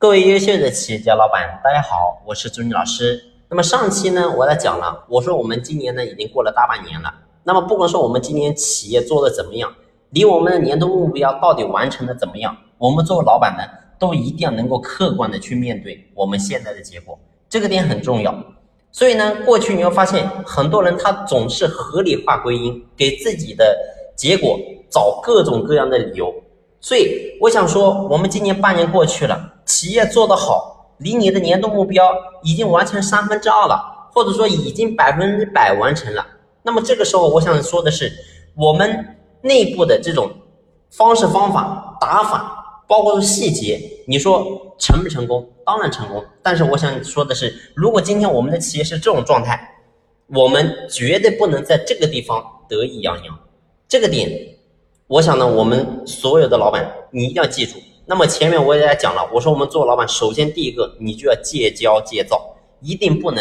各位优秀的企业家老板，大家好，我是朱妮老师。那么上期呢，我在讲了，我说我们今年呢已经过了大半年了。那么不管说我们今年企业做的怎么样，离我们的年度目标到底完成的怎么样，我们作为老板呢，都一定要能够客观的去面对我们现在的结果，这个点很重要。所以呢，过去你会发现很多人他总是合理化归因，给自己的结果找各种各样的理由。所以我想说，我们今年半年过去了，企业做得好，离你的年度目标已经完成三分之二了，或者说已经百分之百完成了。那么这个时候，我想说的是，我们内部的这种方式方法、打法，包括说细节，你说成不成功？当然成功。但是我想说的是，如果今天我们的企业是这种状态，我们绝对不能在这个地方得意洋洋。这个点。我想呢，我们所有的老板，你一定要记住。那么前面我也讲了，我说我们做老板，首先第一个，你就要戒骄戒躁，一定不能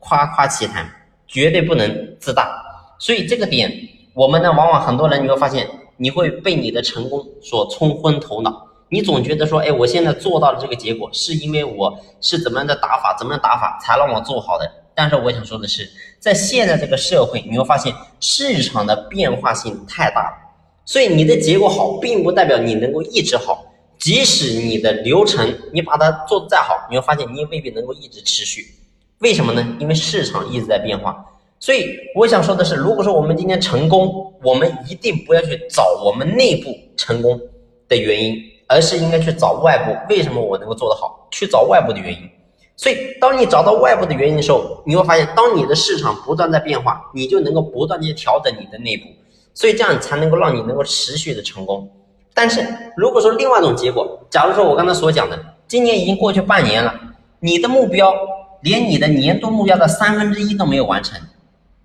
夸夸其谈，绝对不能自大。所以这个点，我们呢，往往很多人你会发现，你会被你的成功所冲昏头脑。你总觉得说，哎，我现在做到了这个结果，是因为我是怎么样的打法，怎么样打法才让我做好的。但是我想说的是，在现在这个社会，你会发现市场的变化性太大了。所以你的结果好，并不代表你能够一直好。即使你的流程你把它做的再好，你会发现你也未必能够一直持续。为什么呢？因为市场一直在变化。所以我想说的是，如果说我们今天成功，我们一定不要去找我们内部成功的原因，而是应该去找外部。为什么我能够做得好？去找外部的原因。所以当你找到外部的原因的时候，你会发现，当你的市场不断在变化，你就能够不断去调整你的内部。所以这样才能够让你能够持续的成功。但是如果说另外一种结果，假如说我刚才所讲的，今年已经过去半年了，你的目标连你的年度目标的三分之一都没有完成，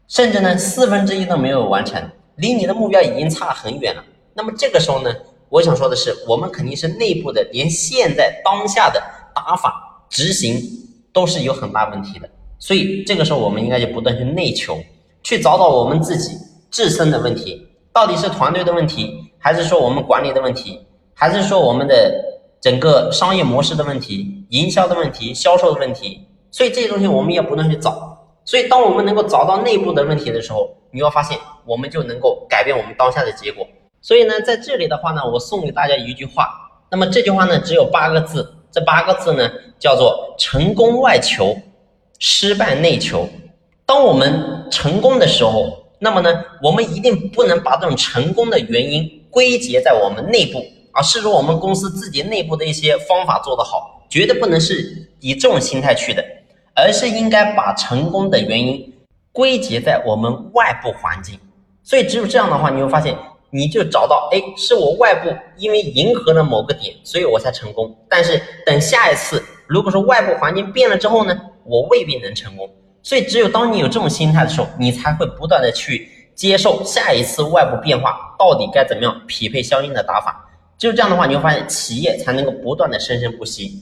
甚至呢四分之一都没有完成，离你的目标已经差很远了。那么这个时候呢，我想说的是，我们肯定是内部的，连现在当下的打法执行都是有很大问题的。所以这个时候我们应该就不断去内求，去找找我们自己。自身的问题到底是团队的问题，还是说我们管理的问题，还是说我们的整个商业模式的问题、营销的问题、销售的问题？所以这些东西我们要不断去找。所以当我们能够找到内部的问题的时候，你会发现我们就能够改变我们当下的结果。所以呢，在这里的话呢，我送给大家一句话。那么这句话呢，只有八个字。这八个字呢，叫做“成功外求，失败内求”。当我们成功的时候，那么呢，我们一定不能把这种成功的原因归结在我们内部，而是说我们公司自己内部的一些方法做得好，绝对不能是以这种心态去的，而是应该把成功的原因归结在我们外部环境。所以只有这样的话，你会发现，你就找到，哎，是我外部因为迎合了某个点，所以我才成功。但是等下一次，如果说外部环境变了之后呢，我未必能成功。所以，只有当你有这种心态的时候，你才会不断的去接受下一次外部变化到底该怎么样匹配相应的打法。只有这样的话，你会发现企业才能够不断的生生不息。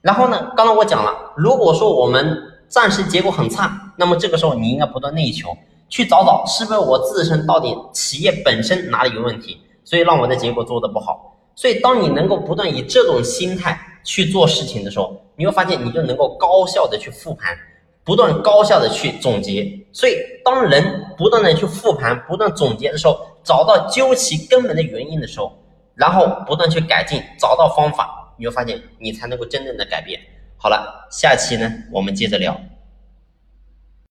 然后呢，刚才我讲了，如果说我们暂时结果很差，那么这个时候你应该不断内求，去找找是不是我自身到底企业本身哪里有问题，所以让我的结果做的不好。所以，当你能够不断以这种心态去做事情的时候，你会发现你就能够高效的去复盘。不断高效的去总结，所以当人不断的去复盘、不断总结的时候，找到究其根本的原因的时候，然后不断去改进，找到方法，你会发现你才能够真正的改变。好了，下期呢，我们接着聊。